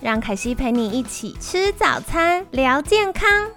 让凯西陪你一起吃早餐，聊健康。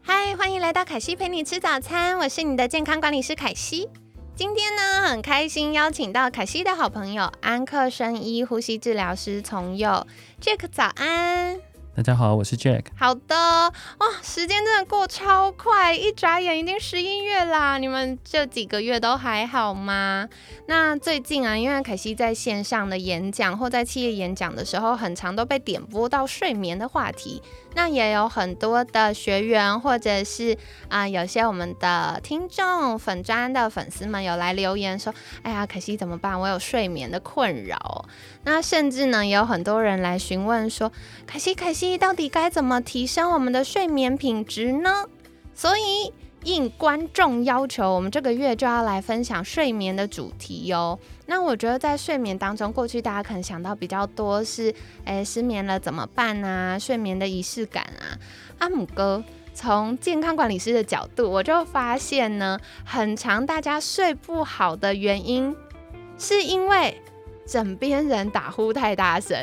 嗨，欢迎来到凯西陪你吃早餐，我是你的健康管理师凯西。今天呢，很开心邀请到凯西的好朋友安克生医呼吸治疗师从佑 Jack，早安。大家好，我是 Jack。好的，哇，时间真的过超快，一眨眼已经十一月啦。你们这几个月都还好吗？那最近啊，因为凯西在线上的演讲或在企业演讲的时候，很长都被点播到睡眠的话题。那也有很多的学员，或者是啊，有些我们的听众粉专的粉丝们有来留言说：“哎呀，可惜怎么办？我有睡眠的困扰。”那甚至呢，也有很多人来询问说：“可惜，可惜，到底该怎么提升我们的睡眠品质呢？”所以。应观众要求，我们这个月就要来分享睡眠的主题哟。那我觉得在睡眠当中，过去大家可能想到比较多是，诶，失眠了怎么办啊？睡眠的仪式感啊。阿姆哥从健康管理师的角度，我就发现呢，很长大家睡不好的原因，是因为。枕边人打呼太大声，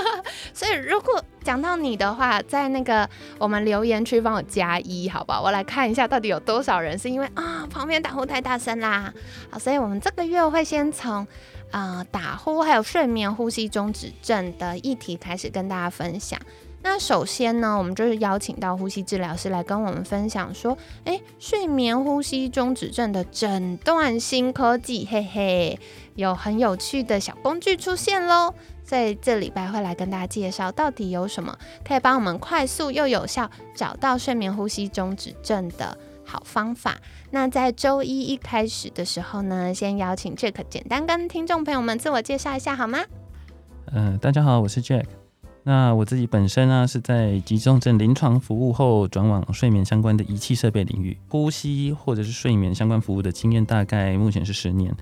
所以如果讲到你的话，在那个我们留言区帮我加一，好不好？我来看一下到底有多少人是因为啊旁边打呼太大声啦。好，所以我们这个月会先从啊打呼还有睡眠呼吸中止症的议题开始跟大家分享。那首先呢，我们就是邀请到呼吸治疗师来跟我们分享说，诶，睡眠呼吸中止症的诊断新科技，嘿嘿，有很有趣的小工具出现喽。所以这礼拜会来跟大家介绍，到底有什么可以帮我们快速又有效找到睡眠呼吸中止症的好方法。那在周一一开始的时候呢，先邀请 Jack 简单跟听众朋友们自我介绍一下好吗？嗯，大家好，我是 Jack。那我自己本身呢，是在急重症临床服务后转往睡眠相关的仪器设备领域，呼吸或者是睡眠相关服务的经验大概目前是十年。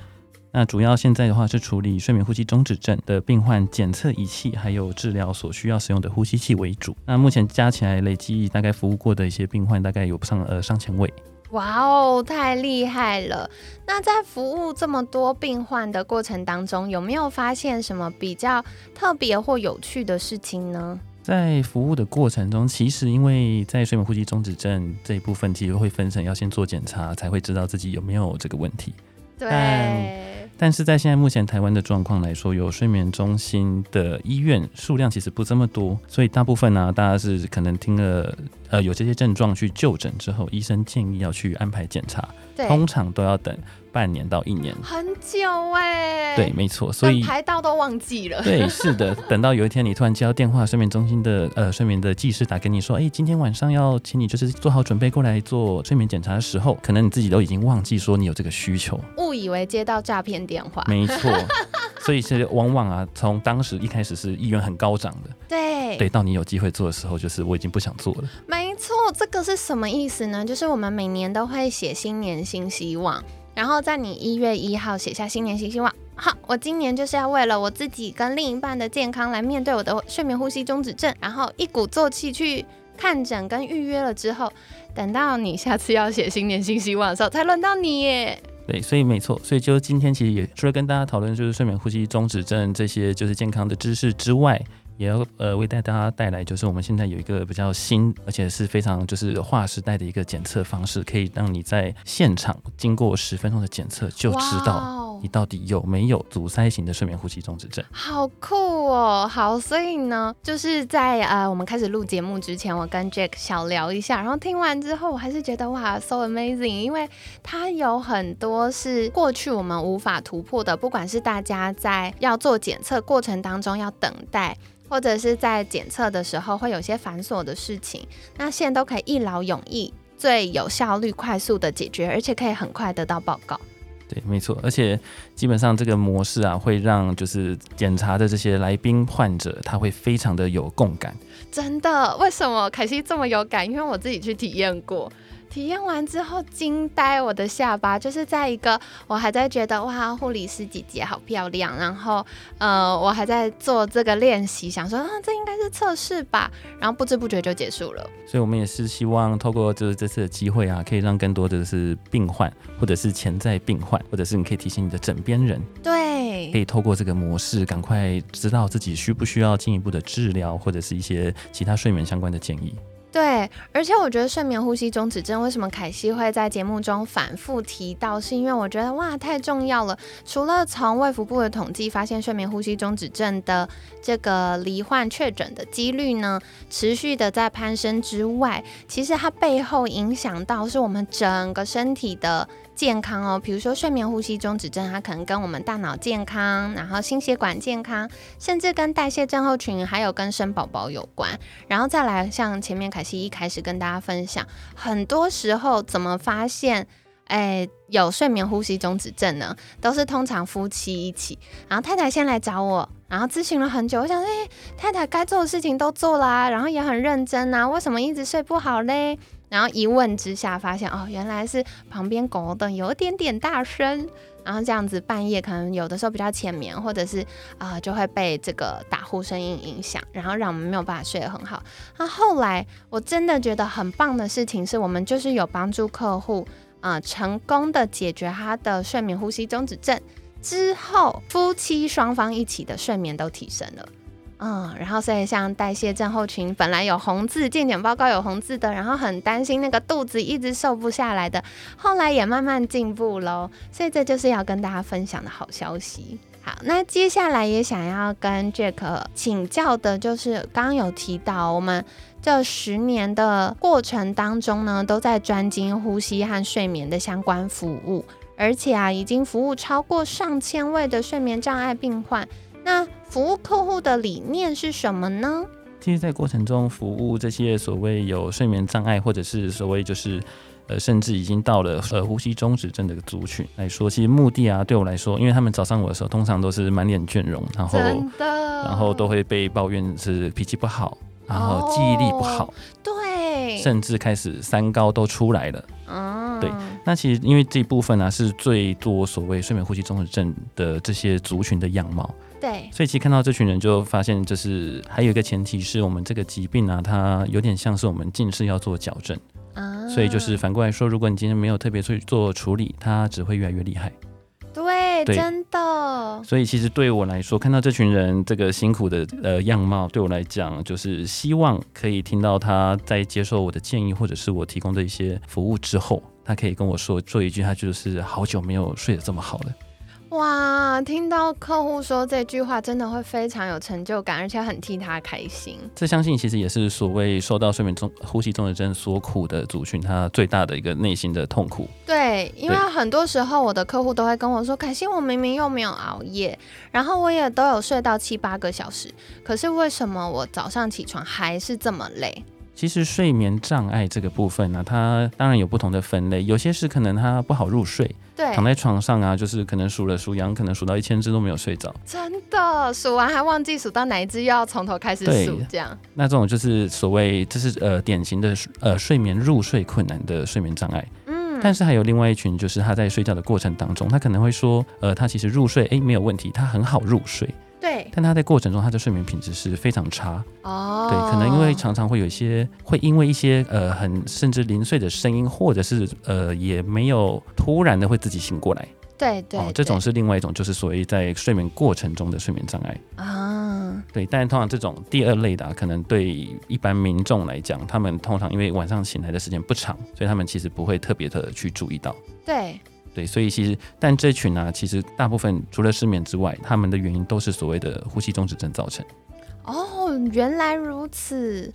那主要现在的话是处理睡眠呼吸中止症的病患检测仪器，还有治疗所需要使用的呼吸器为主。那目前加起来累计大概服务过的一些病患，大概有上呃上千位。哇哦，太厉害了！那在服务这么多病患的过程当中，有没有发现什么比较特别或有趣的事情呢？在服务的过程中，其实因为在睡眠呼吸中止症这一部分，其实会分成要先做检查，才会知道自己有没有这个问题。对。但是在现在目前台湾的状况来说，有睡眠中心的医院数量其实不这么多，所以大部分呢，大家是可能听了呃有这些症状去就诊之后，医生建议要去安排检查，通常都要等。半年到一年，很久哎。对，没错，所以排到都忘记了。对，是的，等到有一天你突然接到电话，睡眠中心的呃睡眠的技师打给你说，哎，今天晚上要请你就是做好准备过来做睡眠检查的时候，可能你自己都已经忘记说你有这个需求，误以为接到诈骗电话。没错，所以是往往啊，从当时一开始是意愿很高涨的，对，对，到你有机会做的时候，就是我已经不想做了。没错，这个是什么意思呢？就是我们每年都会写新年新希望。然后在你一月一号写下新年新希望，好，我今年就是要为了我自己跟另一半的健康来面对我的睡眠呼吸中止症，然后一鼓作气去看诊跟预约了之后，等到你下次要写新年新希望的时候，才轮到你耶。对，所以没错，所以就今天其实也除了跟大家讨论就是睡眠呼吸中止症这些就是健康的知识之外。也要呃为大家带来，就是我们现在有一个比较新，而且是非常就是划时代的一个检测方式，可以让你在现场经过十分钟的检测就知道你到底有没有阻塞型的睡眠呼吸中止症。好酷哦！好，所以呢，就是在呃我们开始录节目之前，我跟 Jack 小聊一下，然后听完之后，我还是觉得哇，so amazing，因为它有很多是过去我们无法突破的，不管是大家在要做检测过程当中要等待。或者是在检测的时候会有些繁琐的事情，那现在都可以一劳永逸，最有效率、快速的解决，而且可以很快得到报告。对，没错，而且基本上这个模式啊，会让就是检查的这些来宾患者，他会非常的有共感。真的？为什么凯西这么有感？因为我自己去体验过。体验完之后惊呆我的下巴，就是在一个我还在觉得哇护理师姐姐好漂亮，然后呃我还在做这个练习，想说啊这应该是测试吧，然后不知不觉就结束了。所以我们也是希望透过就是这次的机会啊，可以让更多的是病患或者是潜在病患，或者是你可以提醒你的枕边人，对，可以透过这个模式赶快知道自己需不需要进一步的治疗，或者是一些其他睡眠相关的建议。对，而且我觉得睡眠呼吸中止症为什么凯西会在节目中反复提到，是因为我觉得哇太重要了。除了从卫福部的统计发现睡眠呼吸中止症的这个罹患确诊的几率呢持续的在攀升之外，其实它背后影响到是我们整个身体的。健康哦，比如说睡眠呼吸中止症，它可能跟我们大脑健康，然后心血管健康，甚至跟代谢症候群，还有跟生宝宝有关。然后再来，像前面凯西一开始跟大家分享，很多时候怎么发现，哎，有睡眠呼吸中止症呢？都是通常夫妻一起，然后太太先来找我，然后咨询了很久，我想，哎，太太该做的事情都做啦，然后也很认真啊，为什么一直睡不好嘞？然后一问之下，发现哦，原来是旁边狗的有点点大声，然后这样子半夜可能有的时候比较浅眠，或者是啊就会被这个打呼声音影响，然后让我们没有办法睡得很好。那后来我真的觉得很棒的事情是，我们就是有帮助客户啊成功的解决他的睡眠呼吸中止症之后，夫妻双方一起的睡眠都提升了。嗯，然后所以像代谢症候群，本来有红字，健检报告有红字的，然后很担心那个肚子一直瘦不下来的，后来也慢慢进步喽。所以这就是要跟大家分享的好消息。好，那接下来也想要跟 Jack 请教的，就是刚刚有提到，我们这十年的过程当中呢，都在专精呼吸和睡眠的相关服务，而且啊，已经服务超过上千位的睡眠障碍病患。那服务客户的理念是什么呢？其实，在过程中服务这些所谓有睡眠障碍，或者是所谓就是呃，甚至已经到了呃呼吸中止症的族群来说，其实目的啊，对我来说，因为他们找上我的时候，通常都是满脸倦容，然后然后都会被抱怨是脾气不好，然后记忆力不好，对，甚至开始三高都出来了。嗯，对。那其实因为这一部分呢，是最多所谓睡眠呼吸中止症的这些族群的样貌。对，所以其实看到这群人，就发现就是还有一个前提是我们这个疾病啊，它有点像是我们近视要做矫正啊。所以就是反过来说，如果你今天没有特别去做处理，它只会越来越厉害。对，真的。所以其实对我来说，看到这群人这个辛苦的呃样貌，对我来讲，就是希望可以听到他在接受我的建议，或者是我提供的一些服务之后，他可以跟我说做一句，他就是好久没有睡得这么好了。哇，听到客户说这句话，真的会非常有成就感，而且很替他开心。这相信其实也是所谓受到睡眠中呼吸中止症所苦的族群，他最大的一个内心的痛苦。对，因为很多时候我的客户都会跟我说：“凯欣，我明明又没有熬夜，然后我也都有睡到七八个小时，可是为什么我早上起床还是这么累？”其实睡眠障碍这个部分呢，它当然有不同的分类，有些是可能他不好入睡，对，躺在床上啊，就是可能数了数羊，可能数到一千只都没有睡着，真的数完还忘记数到哪一只，又要从头开始数，这样。那这种就是所谓，这是呃典型的呃睡眠入睡困难的睡眠障碍。嗯，但是还有另外一群，就是他在睡觉的过程当中，他可能会说，呃，他其实入睡哎没有问题，他很好入睡。对，但他在过程中，他的睡眠品质是非常差哦。对，可能因为常常会有一些，会因为一些呃很甚至零碎的声音，或者是呃也没有突然的会自己醒过来。对对，这种是另外一种，就是所谓在睡眠过程中的睡眠障碍啊。对，但是通常这种第二类的，可能对一般民众来讲，他们通常因为晚上醒来的时间不长，所以他们其实不会特别的去注意到。对。对，所以其实，但这群呢，其实大部分除了失眠之外，他们的原因都是所谓的呼吸中止症造成。哦，原来如此。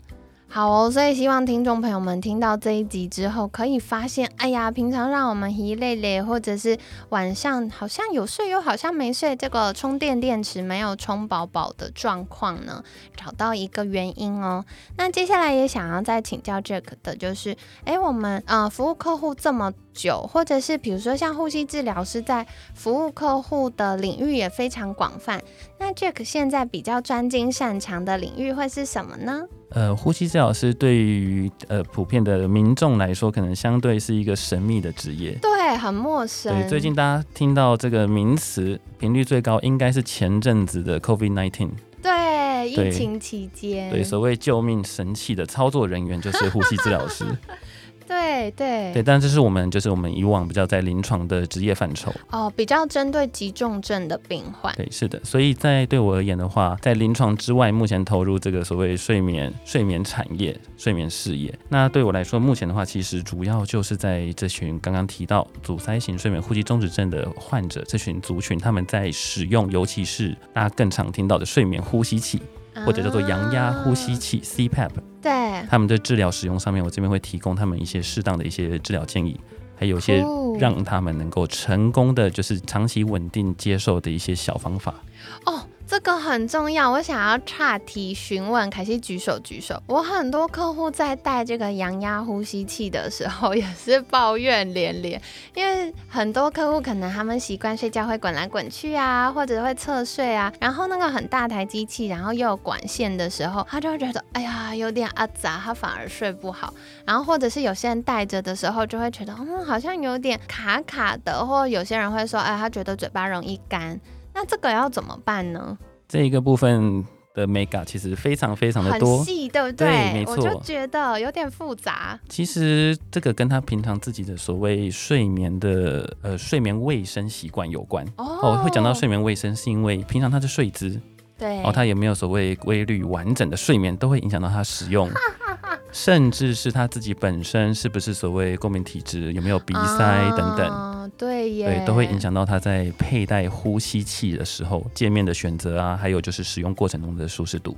好哦，所以希望听众朋友们听到这一集之后，可以发现，哎呀，平常让我们一累累，或者是晚上好像有睡又好像没睡，这个充电电池没有充饱饱的状况呢，找到一个原因哦。那接下来也想要再请教 Jack 的就是，哎，我们呃服务客户这么久，或者是比如说像呼吸治疗师在服务客户的领域也非常广泛。那 Jack 现在比较专精擅长的领域会是什么呢？呃，呼吸治疗师对于呃普遍的民众来说，可能相对是一个神秘的职业。对，很陌生。对，最近大家听到这个名词频率最高，应该是前阵子的 COVID-19。对，疫情期间。对，所谓救命神器的操作人员就是呼吸治疗师。对对对，但这是我们就是我们以往比较在临床的职业范畴哦，比较针对急重症的病患。对，是的，所以在对我而言的话，在临床之外，目前投入这个所谓睡眠睡眠产业、睡眠事业。那对我来说，目前的话，其实主要就是在这群刚刚提到阻塞型睡眠呼吸中止症的患者这群族群，他们在使用，尤其是大家更常听到的睡眠呼吸器。或者叫做阳压呼吸器 CPAP，对，他们在治疗使用上面，我这边会提供他们一些适当的一些治疗建议，还有一些让他们能够成功的就是长期稳定接受的一些小方法。哦。这个很重要，我想要岔题询问凯西，举手举手。我很多客户在戴这个阳压呼吸器的时候，也是抱怨连连，因为很多客户可能他们习惯睡觉会滚来滚去啊，或者会侧睡啊，然后那个很大台机器，然后又有管线的时候，他就会觉得哎呀有点阿杂，他反而睡不好。然后或者是有些人戴着的时候，就会觉得嗯好像有点卡卡的，或有些人会说哎他觉得嘴巴容易干。那这个要怎么办呢？这一个部分的 mega 其实非常非常的多，细，对不对？对，没错。我就觉得有点复杂。其实这个跟他平常自己的所谓睡眠的呃睡眠卫生习惯有关。哦，会讲到睡眠卫生，是因为平常他的睡姿，对，哦，他有没有所谓规律完整的睡眠，都会影响到他使用。甚至是他自己本身是不是所谓过敏体质，有没有鼻塞等等，对耶，对，都会影响到他在佩戴呼吸器的时候界面的选择啊，还有就是使用过程中的舒适度。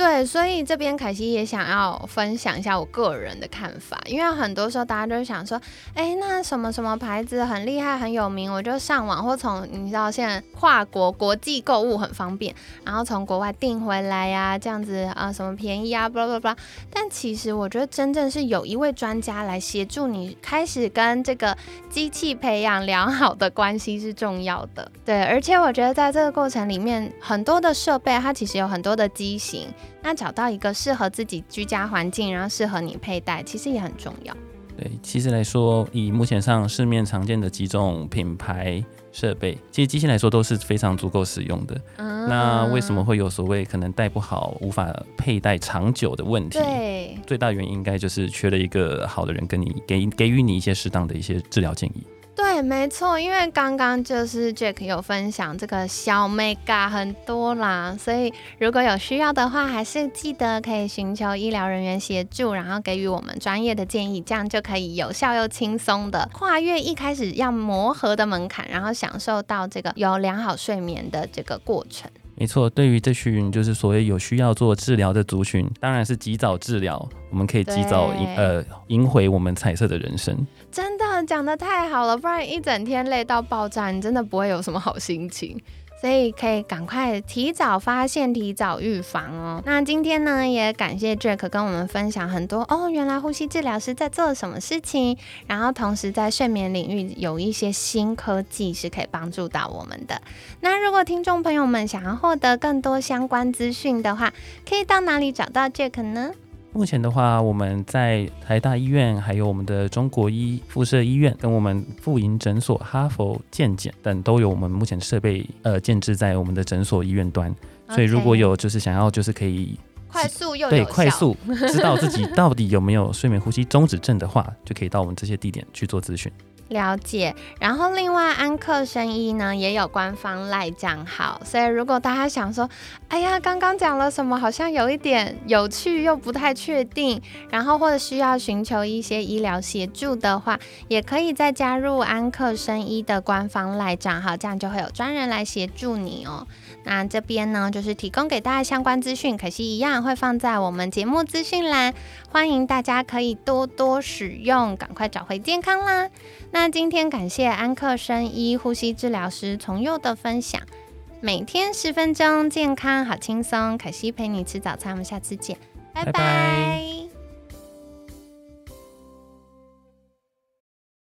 对，所以这边凯西也想要分享一下我个人的看法，因为很多时候大家都想说，哎，那什么什么牌子很厉害很有名，我就上网或从你知道现在跨国国际购物很方便，然后从国外订回来呀，这样子啊，什么便宜啊，巴拉巴拉。但其实我觉得真正是有一位专家来协助你开始跟这个机器培养良好的关系是重要的。对，而且我觉得在这个过程里面，很多的设备它其实有很多的机型。那找到一个适合自己居家环境，然后适合你佩戴，其实也很重要。对，其实来说，以目前上市面常见的几种品牌设备，其实机器来说都是非常足够使用的。那为什么会有所谓可能戴不好、无法佩戴长久的问题？对，最大原因应该就是缺了一个好的人跟你给给予你一些适当的一些治疗建议。对，没错，因为刚刚就是 Jack 有分享这个小 mega 很多啦，所以如果有需要的话，还是记得可以寻求医疗人员协助，然后给予我们专业的建议，这样就可以有效又轻松的跨越一开始要磨合的门槛，然后享受到这个有良好睡眠的这个过程。没错，对于这群就是所谓有需要做治疗的族群，当然是及早治疗，我们可以及早赢呃赢回我们彩色的人生。真的讲的太好了，不然一整天累到爆炸，你真的不会有什么好心情。所以可以赶快提早发现、提早预防哦。那今天呢，也感谢 Jack 跟我们分享很多哦，原来呼吸治疗师在做什么事情，然后同时在睡眠领域有一些新科技是可以帮助到我们的。那如果听众朋友们想要获得更多相关资讯的话，可以到哪里找到 Jack 呢？目前的话，我们在台大医院、还有我们的中国医附设医院、跟我们妇营诊所、哈佛健检等都有我们目前设备呃建置在我们的诊所医院端。所以如果有就是想要就是可以快速又对快速知道自己到底有没有睡眠呼吸中止症的话，就可以到我们这些地点去做咨询。了解，然后另外安克生医呢也有官方赖账号，所以如果大家想说，哎呀，刚刚讲了什么，好像有一点有趣又不太确定，然后或者需要寻求一些医疗协助的话，也可以再加入安克生医的官方赖账号，这样就会有专人来协助你哦。那这边呢，就是提供给大家相关资讯，可惜一样会放在我们节目资讯栏，欢迎大家可以多多使用，赶快找回健康啦。那那今天感谢安克生医呼吸治疗师从佑的分享，每天十分钟，健康好轻松。凯西陪你吃早餐，我们下次见，拜拜。